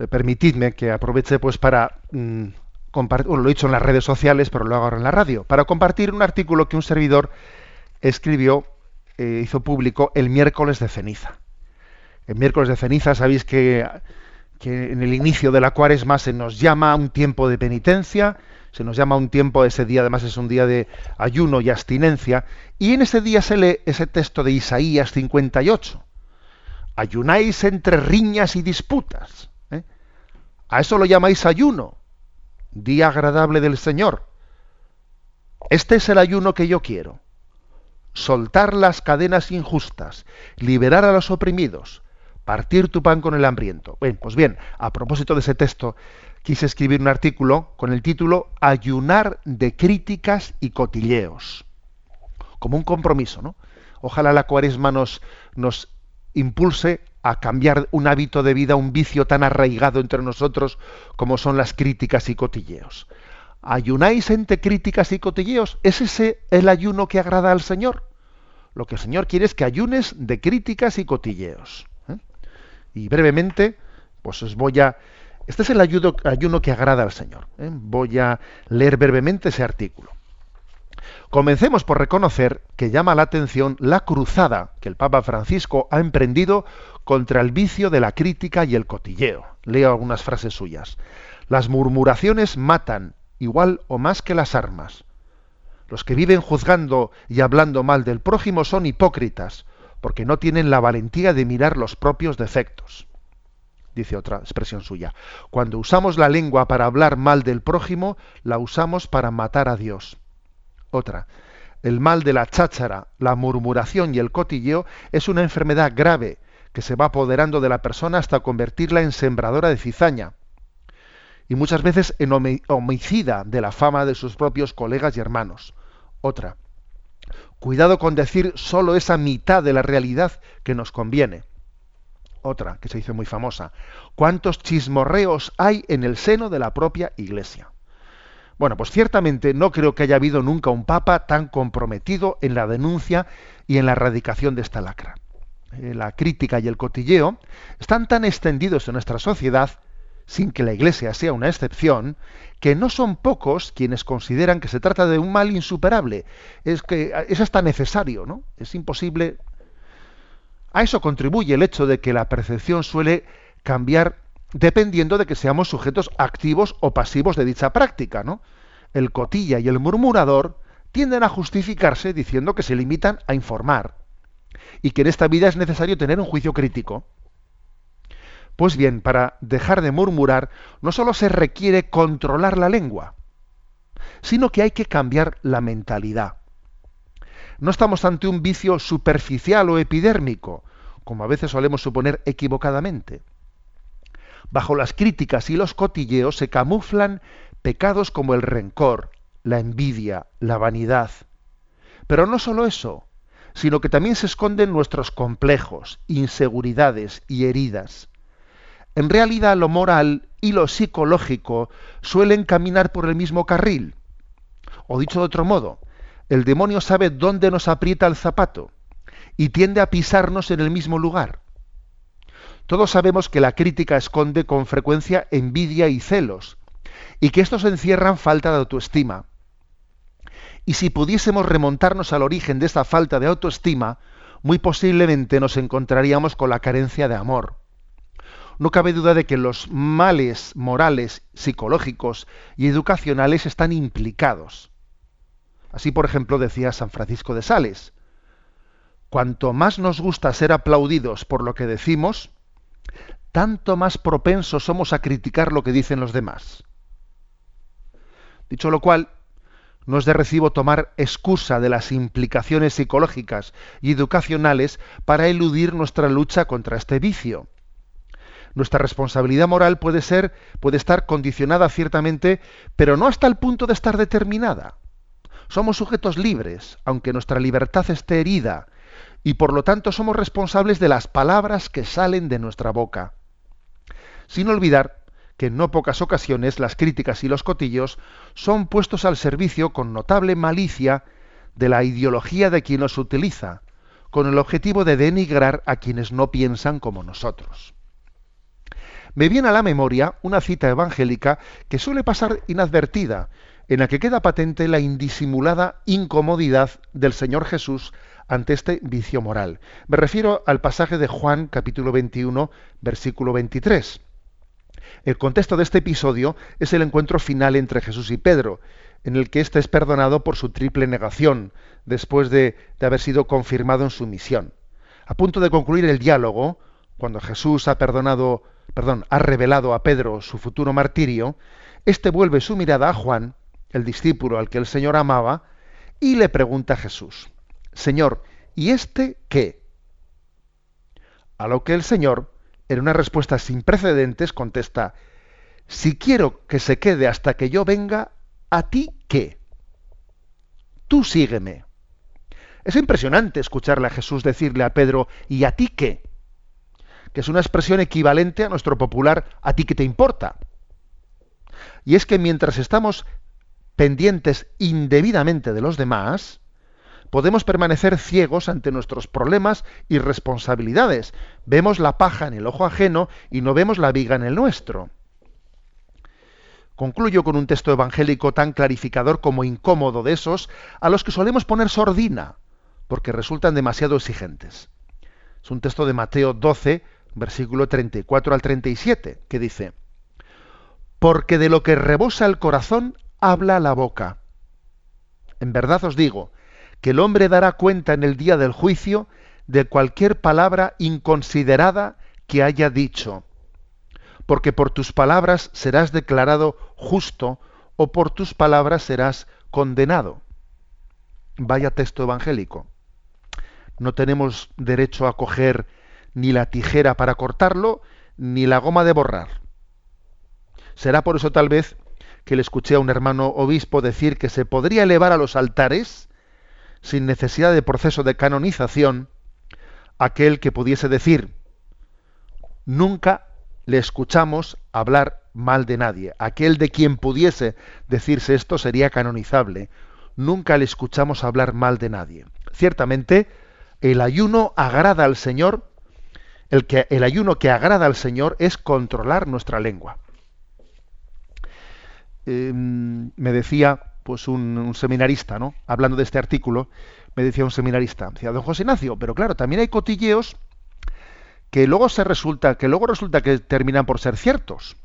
eh, permitidme que aproveche pues para mm, compartir, bueno, lo he dicho en las redes sociales, pero lo hago ahora en la radio, para compartir un artículo que un servidor escribió, eh, hizo público el miércoles de ceniza. El miércoles de ceniza sabéis que, en el inicio de la cuaresma se nos llama a un tiempo de penitencia, se nos llama un tiempo, ese día además es un día de ayuno y abstinencia, y en ese día se lee ese texto de Isaías 58. Ayunáis entre riñas y disputas. ¿eh? A eso lo llamáis ayuno, día agradable del Señor. Este es el ayuno que yo quiero. Soltar las cadenas injustas, liberar a los oprimidos, partir tu pan con el hambriento. Bien, pues bien, a propósito de ese texto, quise escribir un artículo con el título Ayunar de críticas y cotilleos. Como un compromiso, ¿no? Ojalá la cuaresma nos, nos impulse a cambiar un hábito de vida, un vicio tan arraigado entre nosotros como son las críticas y cotilleos. ¿Ayunáis entre críticas y cotilleos? ¿Es ese el ayuno que agrada al Señor? Lo que el Señor quiere es que ayunes de críticas y cotilleos. ¿eh? Y brevemente, pues os voy a... Este es el ayuno, que agrada al Señor. ¿eh? Voy a leer brevemente ese artículo. Comencemos por reconocer que llama la atención la cruzada que el Papa Francisco ha emprendido contra el vicio de la crítica y el cotilleo. Leo algunas frases suyas. Las murmuraciones matan igual o más que las armas. Los que viven juzgando y hablando mal del prójimo son hipócritas, porque no tienen la valentía de mirar los propios defectos. Dice otra expresión suya. Cuando usamos la lengua para hablar mal del prójimo, la usamos para matar a Dios. Otra. El mal de la cháchara, la murmuración y el cotilleo es una enfermedad grave que se va apoderando de la persona hasta convertirla en sembradora de cizaña y muchas veces en homicida de la fama de sus propios colegas y hermanos. Otra. Cuidado con decir solo esa mitad de la realidad que nos conviene. Otra, que se dice muy famosa. ¿Cuántos chismorreos hay en el seno de la propia Iglesia? Bueno, pues ciertamente no creo que haya habido nunca un papa tan comprometido en la denuncia y en la erradicación de esta lacra. Eh, la crítica y el cotilleo están tan extendidos en nuestra sociedad, sin que la Iglesia sea una excepción, que no son pocos quienes consideran que se trata de un mal insuperable. Es que es hasta necesario, ¿no? Es imposible. A eso contribuye el hecho de que la percepción suele cambiar dependiendo de que seamos sujetos activos o pasivos de dicha práctica, ¿no? El cotilla y el murmurador tienden a justificarse diciendo que se limitan a informar y que en esta vida es necesario tener un juicio crítico. Pues bien, para dejar de murmurar no solo se requiere controlar la lengua, sino que hay que cambiar la mentalidad. No estamos ante un vicio superficial o epidérmico, como a veces solemos suponer equivocadamente. Bajo las críticas y los cotilleos se camuflan pecados como el rencor, la envidia, la vanidad. Pero no solo eso, sino que también se esconden nuestros complejos, inseguridades y heridas. En realidad lo moral y lo psicológico suelen caminar por el mismo carril. O dicho de otro modo, el demonio sabe dónde nos aprieta el zapato y tiende a pisarnos en el mismo lugar. Todos sabemos que la crítica esconde con frecuencia envidia y celos, y que estos encierran falta de autoestima. Y si pudiésemos remontarnos al origen de esta falta de autoestima, muy posiblemente nos encontraríamos con la carencia de amor. No cabe duda de que los males morales, psicológicos y educacionales están implicados. Así, por ejemplo, decía San Francisco de Sales, cuanto más nos gusta ser aplaudidos por lo que decimos, tanto más propensos somos a criticar lo que dicen los demás. Dicho lo cual, no es de recibo tomar excusa de las implicaciones psicológicas y educacionales para eludir nuestra lucha contra este vicio. Nuestra responsabilidad moral puede ser, puede estar condicionada ciertamente, pero no hasta el punto de estar determinada. Somos sujetos libres, aunque nuestra libertad esté herida, y por lo tanto somos responsables de las palabras que salen de nuestra boca. Sin olvidar que en no pocas ocasiones las críticas y los cotillos son puestos al servicio con notable malicia de la ideología de quien los utiliza, con el objetivo de denigrar a quienes no piensan como nosotros. Me viene a la memoria una cita evangélica que suele pasar inadvertida, en la que queda patente la indisimulada incomodidad del Señor Jesús ante este vicio moral. Me refiero al pasaje de Juan capítulo 21, versículo 23. El contexto de este episodio es el encuentro final entre Jesús y Pedro, en el que éste es perdonado por su triple negación, después de, haber sido confirmado en su misión. A punto de concluir el diálogo, cuando Jesús ha perdonado, perdón, ha revelado a Pedro su futuro martirio, éste vuelve su mirada a Juan, el discípulo al que el Señor amaba, y le pregunta a Jesús, Señor, ¿y este qué? A lo que el Señor, en una respuesta sin precedentes, contesta, si quiero que se quede hasta que yo venga, ¿a ti qué? Tú sígueme. Es impresionante escucharle a Jesús decirle a Pedro, ¿y a ti qué? Que es una expresión equivalente a nuestro popular ¿a ti qué te importa? Y es que mientras estamos pendientes indebidamente de los demás, podemos permanecer ciegos ante nuestros problemas y responsabilidades. Vemos la paja en el ojo ajeno y no vemos la viga en el nuestro. Concluyo con un texto evangélico tan clarificador como incómodo de esos a los que solemos poner sordina, porque resultan demasiado exigentes. Es un texto de Mateo 12, versículo 34 al 37, que dice, Porque de lo que rebosa el corazón habla la boca. En verdad os digo, que el hombre dará cuenta en el día del juicio de cualquier palabra inconsiderada que haya dicho porque por tus palabras serás declarado justo o por tus palabras serás condenado. Vaya texto evangélico. No tenemos derecho a coger ni la tijera para cortarlo, ni la goma de borrar. Será por eso tal vez que le escuché a un hermano obispo decir que se podría elevar a los altares, sin necesidad de proceso de canonización, aquel que pudiese decir, nunca le escuchamos hablar mal de nadie. Aquel de quien pudiese decirse esto sería canonizable. Nunca le escuchamos hablar mal de nadie. Ciertamente, el ayuno agrada al Señor, el, que, el ayuno que agrada al Señor es controlar nuestra lengua. Eh, me decía pues un, seminarista, ¿no? Hablando de este artículo, me decía un seminarista, decía, don José Ignacio, pero claro, también hay cotilleos que luego se resulta, que luego resulta que terminan por ser ciertos.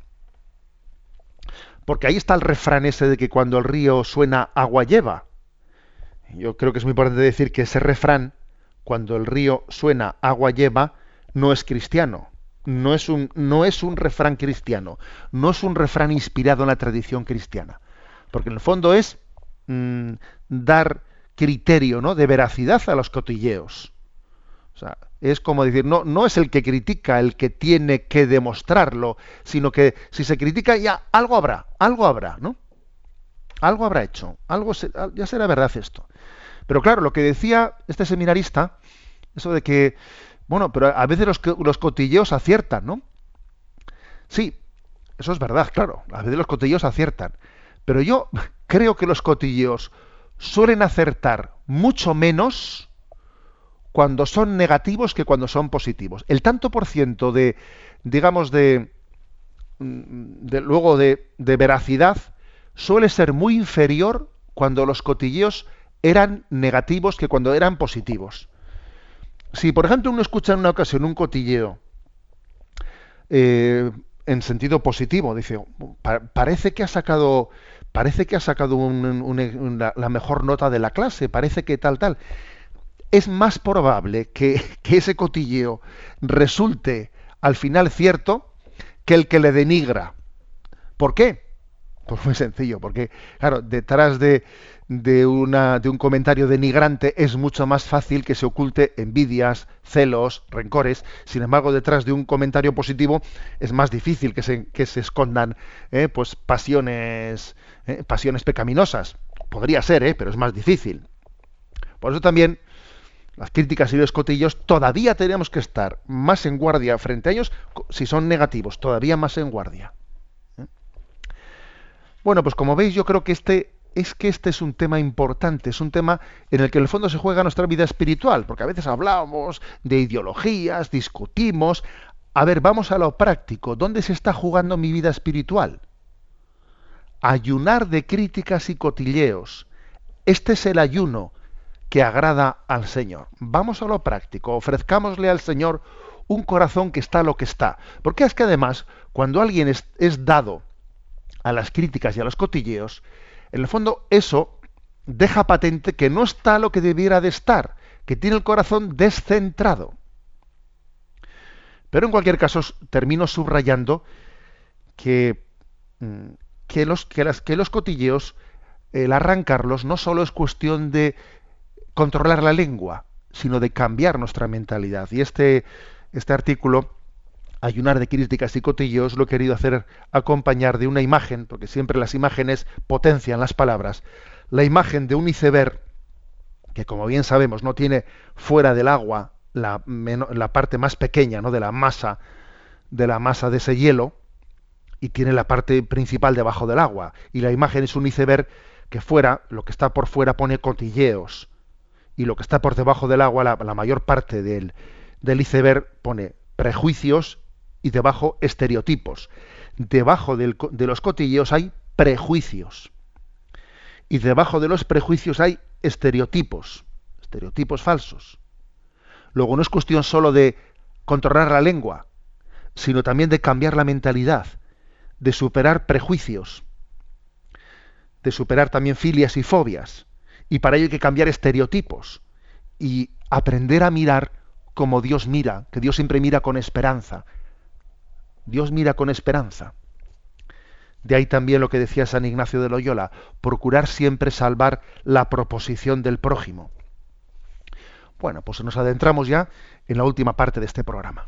Porque ahí está el refrán ese de que cuando el río suena, agua lleva. Yo creo que es muy importante decir que ese refrán, cuando el río suena, agua lleva, no es cristiano. No es un, no es un refrán cristiano. No es un refrán inspirado en la tradición cristiana. Porque en el fondo es mmm, dar criterio ¿no? de veracidad a los cotilleos. O sea, es como decir, no, no es el que critica el que tiene que demostrarlo, sino que si se critica ya algo habrá, algo habrá, ¿no? Algo habrá hecho, algo se, ya será verdad esto. Pero claro, lo que decía este seminarista, eso de que, bueno, pero a veces los, los cotilleos aciertan, ¿no? Sí, eso es verdad, claro, a veces los cotilleos aciertan. Pero yo creo que los cotilleos suelen acertar mucho menos cuando son negativos que cuando son positivos. El tanto por ciento de, digamos, de, luego de, de, veracidad suele ser muy inferior cuando los cotilleos eran negativos que cuando eran positivos. Si, por ejemplo, uno escucha en una ocasión un cotilleo eh, en sentido positivo, dice, pa parece que ha sacado, parece que ha sacado un, la mejor nota de la clase, parece que tal, tal es más probable que, que, ese cotilleo resulte al final cierto que el que le denigra. ¿Por qué? Pues muy sencillo, porque, claro, detrás de, de, una, de un comentario denigrante es mucho más fácil que se oculte envidias, celos, rencores. Sin embargo, detrás de un comentario positivo es más difícil que se, que se escondan eh, pues pasiones, eh, pasiones pecaminosas. Podría ser, eh, pero es más difícil. Por eso también las críticas y los cotillos, todavía tenemos que estar más en guardia frente a ellos si son negativos, todavía más en guardia. ¿Eh? Bueno, pues como veis, yo creo que este es que este es un tema importante, es un tema en el que en el fondo se juega nuestra vida espiritual, porque a veces hablamos de ideologías, discutimos. A ver, vamos a lo práctico. ¿Dónde se está jugando mi vida espiritual? Ayunar de críticas y cotilleos. Este es el ayuno que agrada al Señor. Vamos a lo práctico, ofrezcámosle al Señor un corazón que está lo que está. Porque es que además, cuando alguien es, es dado a las críticas y a los cotilleos, en el fondo eso deja patente que no está lo que debiera de estar, que tiene el corazón descentrado. Pero en cualquier caso, termino subrayando que, mm, que, los, que, las- que los cotilleos, el arrancarlos, no solo es cuestión de controlar la lengua, sino de cambiar nuestra mentalidad. Y este, este artículo, Ayunar de críticas y cotilleos, lo he querido hacer acompañar de una imagen, porque siempre las imágenes potencian las palabras. La imagen de un iceberg que como bien sabemos no tiene fuera del agua la, parte más pequeña ¿no? de la masa de la masa de ese hielo y tiene la parte principal debajo del agua y la imagen es un iceberg que fuera lo que está por fuera pone cotilleos y lo que está por debajo del agua la, mayor parte del iceberg pone prejuicios y debajo estereotipos debajo de los cotilleos hay prejuicios y debajo de los prejuicios hay estereotipos, estereotipos falsos. Luego no es cuestión solo de controlar la lengua, sino también de cambiar la mentalidad, de superar prejuicios, de superar también filias y fobias. Y para ello hay que cambiar estereotipos y aprender a mirar como Dios mira, que Dios siempre mira con esperanza. Dios mira con esperanza. De ahí también lo que decía San Ignacio de Loyola, procurar siempre salvar la proposición del prójimo. Bueno, pues nos adentramos ya en la última parte de este programa.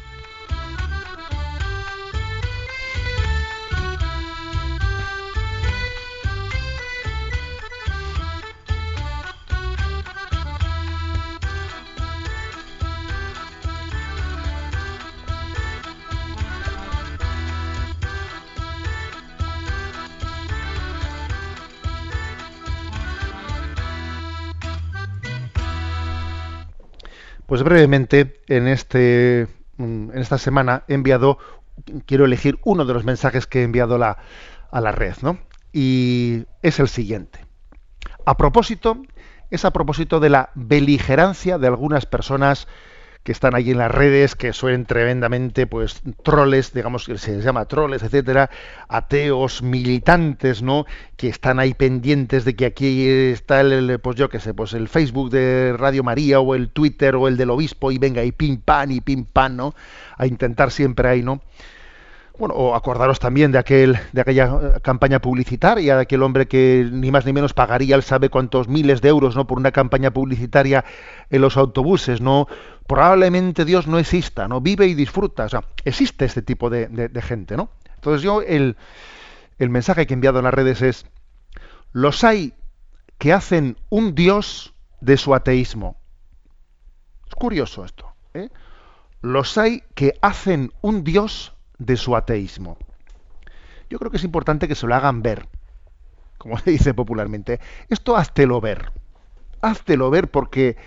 Pues brevemente, en, este, mm, en esta semana he enviado, quiero elegir uno de los mensajes que he enviado la- a la red, ¿no? Y es el siguiente. A propósito, es a propósito de la beligerancia de algunas personas que están ahí en las redes, que suelen tremendamente, pues, troles, digamos que se les llama troles, etcétera, ateos, militantes, ¿no? Que están ahí pendientes de que aquí está el, pues yo qué sé, pues el Facebook de Radio María o el Twitter o el del obispo y venga y pim pam y pim pam, ¿no? A intentar siempre ahí, ¿no? Bueno, o acordaros también de aquel, de aquella eh, campaña publicitaria, de aquel hombre que ni más ni menos pagaría, él sabe cuántos miles de euros, ¿no? por una campaña publicitaria en los autobuses, ¿no? Probablemente Dios no exista, ¿no? Vive y disfruta. O sea, existe este tipo de, gente, ¿no? Entonces yo el, el mensaje que he enviado en las redes es los hay que hacen un Dios de su ateísmo. Es curioso esto, ¿eh? Los hay que hacen un Dios de su ateísmo. Yo creo que es importante que se lo hagan ver, como se dice popularmente. Esto háztelo ver. Háztelo ver porque,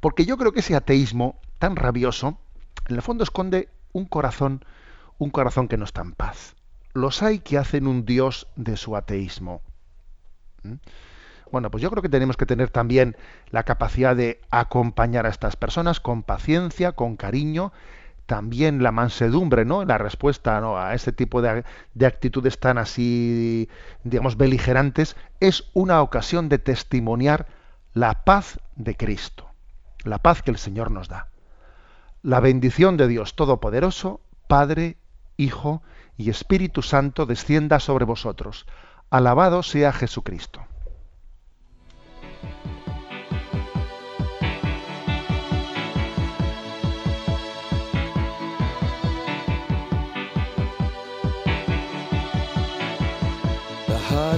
porque yo creo que ese ateísmo tan rabioso, en el fondo esconde un corazón, un corazón que no está en paz. Los hay que hacen un Dios de su ateísmo. ¿Mm? Bueno, pues yo creo que tenemos que tener también la capacidad de acompañar a estas personas con paciencia, con cariño, también la mansedumbre, ¿no? La respuesta a este tipo de, de actitudes tan así, digamos, beligerantes, es una ocasión de testimoniar la paz de Cristo, la paz que el Señor nos da. La bendición de Dios Todopoderoso, Padre, Hijo y Espíritu Santo descienda sobre vosotros. Alabado sea Jesucristo.